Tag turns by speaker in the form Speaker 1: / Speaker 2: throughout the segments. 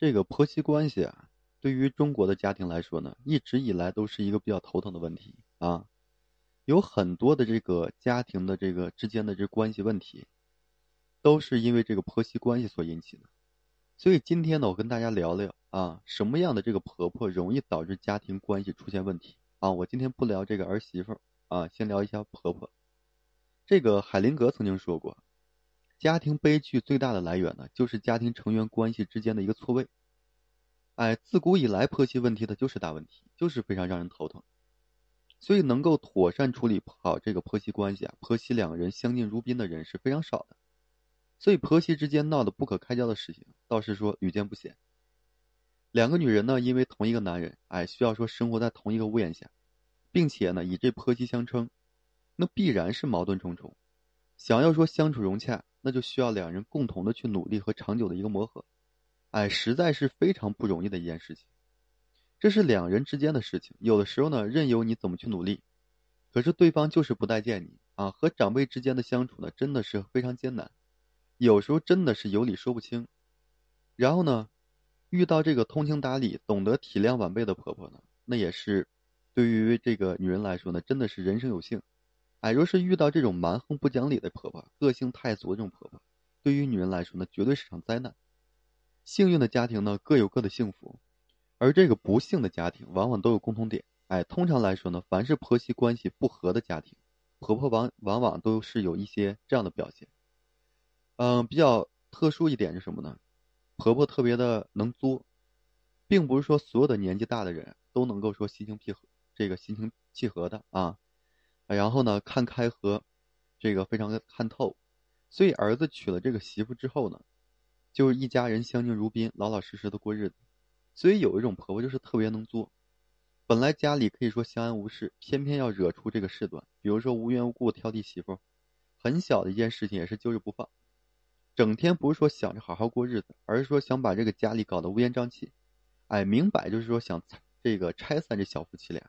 Speaker 1: 这个婆媳关系啊，对于中国的家庭来说呢，一直以来都是一个比较头疼的问题啊。有很多的这个家庭的这个之间的这关系问题，都是因为这个婆媳关系所引起的。所以今天呢，我跟大家聊聊啊，什么样的这个婆婆容易导致家庭关系出现问题啊？我今天不聊这个儿媳妇啊，先聊一下婆婆。这个海灵格曾经说过。家庭悲剧最大的来源呢，就是家庭成员关系之间的一个错位。哎，自古以来婆媳问题它就是大问题，就是非常让人头疼。所以能够妥善处理好这个婆媳关系啊，婆媳两人相敬如宾的人是非常少的。所以婆媳之间闹得不可开交的事情，倒是说屡见不鲜。两个女人呢，因为同一个男人，哎，需要说生活在同一个屋檐下，并且呢以这婆媳相称，那必然是矛盾重重。想要说相处融洽。那就需要两人共同的去努力和长久的一个磨合，哎，实在是非常不容易的一件事情。这是两人之间的事情，有的时候呢，任由你怎么去努力，可是对方就是不待见你啊。和长辈之间的相处呢，真的是非常艰难，有时候真的是有理说不清。然后呢，遇到这个通情达理、懂得体谅晚辈的婆婆呢，那也是对于这个女人来说呢，真的是人生有幸。哎，若是遇到这种蛮横不讲理的婆婆，个性太俗的这种婆婆，对于女人来说呢，绝对是场灾难。幸运的家庭呢，各有各的幸福，而这个不幸的家庭，往往都有共同点。哎，通常来说呢，凡是婆媳关系不和的家庭，婆婆往往往都是有一些这样的表现。嗯，比较特殊一点是什么呢？婆婆特别的能作，并不是说所有的年纪大的人都能够说心情契合，这个心情契合的啊。然后呢，看开和，这个非常的看透，所以儿子娶了这个媳妇之后呢，就是一家人相敬如宾，老老实实的过日子。所以有一种婆婆就是特别能作，本来家里可以说相安无事，偏偏要惹出这个事端，比如说无缘无故挑剔媳妇，很小的一件事情也是揪着不放，整天不是说想着好好过日子，而是说想把这个家里搞得乌烟瘴气，哎，明摆就是说想这个拆散这小夫妻俩。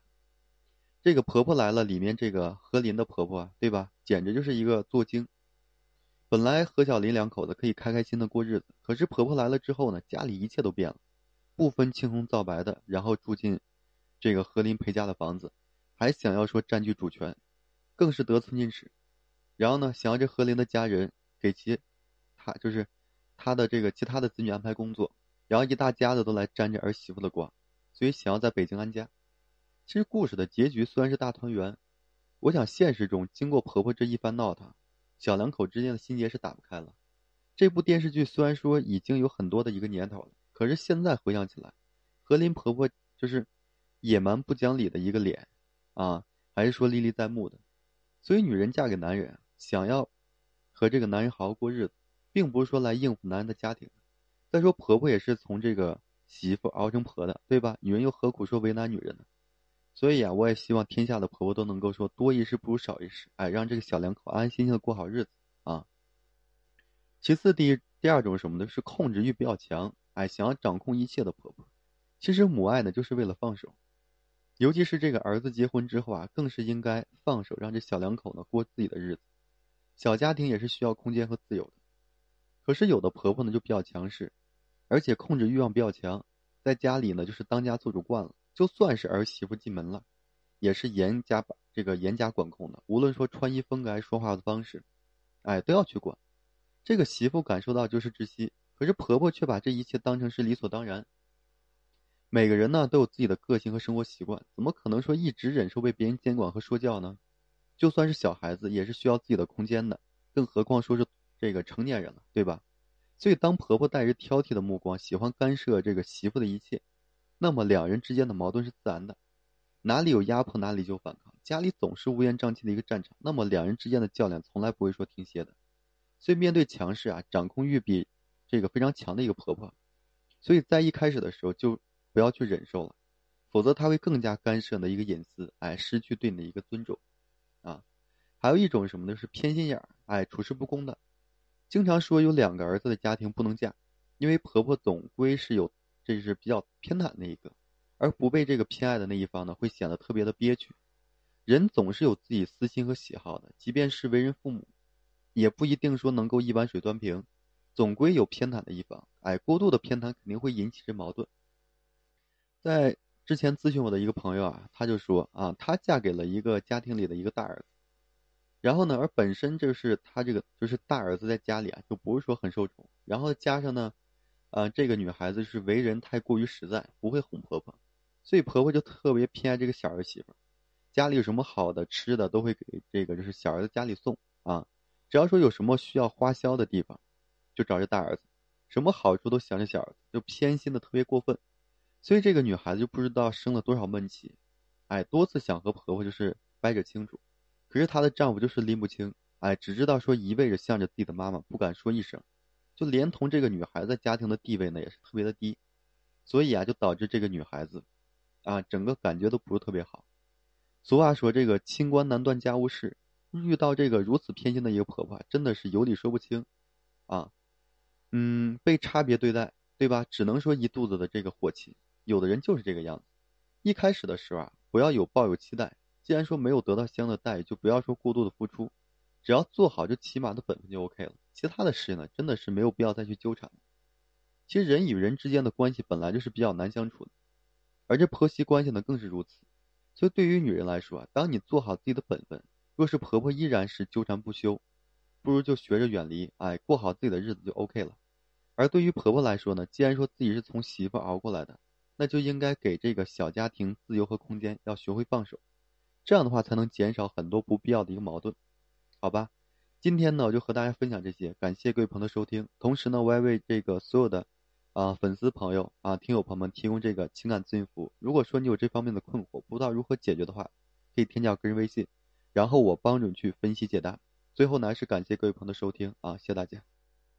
Speaker 1: 这个婆婆来了，里面这个何林的婆婆，对吧？简直就是一个作精。本来何小林两口子可以开开心的过日子，可是婆婆来了之后呢，家里一切都变了，不分青红皂白的，然后住进这个何林陪嫁的房子，还想要说占据主权，更是得寸进尺。然后呢，想要这何林的家人给其他就是他的这个其他的子女安排工作，然后一大家子都来沾着儿媳妇的光，所以想要在北京安家。其实故事的结局虽然是大团圆，我想现实中经过婆婆这一番闹腾，小两口之间的心结是打不开了。这部电视剧虽然说已经有很多的一个年头了，可是现在回想起来，何林婆婆就是野蛮不讲理的一个脸，啊，还是说历历在目的。所以女人嫁给男人，想要和这个男人好好过日子，并不是说来应付男人的家庭。再说婆婆也是从这个媳妇熬成婆的，对吧？女人又何苦说为难女人呢？所以啊，我也希望天下的婆婆都能够说多一事不如少一事，哎，让这个小两口安安心心的过好日子啊。其次，第一第二种什么呢？是控制欲比较强，哎，想要掌控一切的婆婆。其实母爱呢，就是为了放手，尤其是这个儿子结婚之后啊，更是应该放手，让这小两口呢过自己的日子。小家庭也是需要空间和自由的。可是有的婆婆呢就比较强势，而且控制欲望比较强，在家里呢就是当家做主惯了。就算是儿媳妇进门了，也是严加这个严加管控的。无论说穿衣风格还是、说话的方式，哎，都要去管。这个媳妇感受到就是窒息，可是婆婆却把这一切当成是理所当然。每个人呢都有自己的个性和生活习惯，怎么可能说一直忍受被别人监管和说教呢？就算是小孩子，也是需要自己的空间的，更何况说是这个成年人了，对吧？所以，当婆婆带着挑剔的目光，喜欢干涉这个媳妇的一切。那么两人之间的矛盾是自然的，哪里有压迫哪里就反抗，家里总是乌烟瘴气的一个战场。那么两人之间的较量从来不会说停歇的，所以面对强势啊、掌控欲比这个非常强的一个婆婆，所以在一开始的时候就不要去忍受了，否则她会更加干涉你的一个隐私，哎，失去对你的一个尊重，啊，还有一种什么呢？是偏心眼儿，哎，处事不公的，经常说有两个儿子的家庭不能嫁，因为婆婆总归是有。这是比较偏袒那一个，而不被这个偏爱的那一方呢，会显得特别的憋屈。人总是有自己私心和喜好的，即便是为人父母，也不一定说能够一碗水端平。总归有偏袒的一方。哎，过度的偏袒肯定会引起这矛盾。在之前咨询我的一个朋友啊，他就说啊，她嫁给了一个家庭里的一个大儿子，然后呢，而本身就是他这个就是大儿子在家里啊，就不是说很受宠，然后加上呢，呃，这个女孩子是为人太过于实在，不会哄婆婆，所以婆婆就特别偏爱这个小儿媳妇，家里有什么好的吃的都会给这个就是小儿子家里送啊，只要说有什么需要花销的地方，就找这大儿子，什么好处都想着小儿子，就偏心的特别过分。所以这个女孩子就不知道生了多少闷气，哎，多次想和婆婆就是掰扯清楚，可是她的丈夫就是拎不清，哎，只知道说一味着向着自己的妈妈，不敢说一声，就连同这个女孩子家庭的地位呢也是特别的低，所以啊，就导致这个女孩子，啊，整个感觉都不是特别好。俗话说这个清官难断家务事，遇到这个如此偏心的一个婆婆，真的是有理说不清，啊，嗯，被差别对待，对吧？只能说一肚子的这个火气。有的人就是这个样子，一开始的时候啊，不要有抱有期待。既然说没有得到相应的待遇，就不要说过度的付出，只要做好这起码的本分就 OK 了。其他的事呢，真的是没有必要再去纠缠。其实人与人之间的关系本来就是比较难相处的，而这婆媳关系呢更是如此。所以对于女人来说，当你做好自己的本分，若是婆婆依然是纠缠不休，不如就学着远离，哎，过好自己的日子就 OK 了。而对于婆婆来说呢，既然说自己是从媳妇熬过来的。那就应该给这个小家庭自由和空间，要学会放手，这样的话才能减少很多不必要的一个矛盾，好吧？今天呢，我就和大家分享这些，感谢各位朋友的收听。同时呢，我也为这个所有的啊粉丝朋友啊听友朋友们提供这个情感咨询服务。如果说你有这方面的困惑，不知道如何解决的话，可以添加我个人微信，然后我帮助你去分析解答。最后呢，是感谢各位朋友的收听啊，谢谢大家。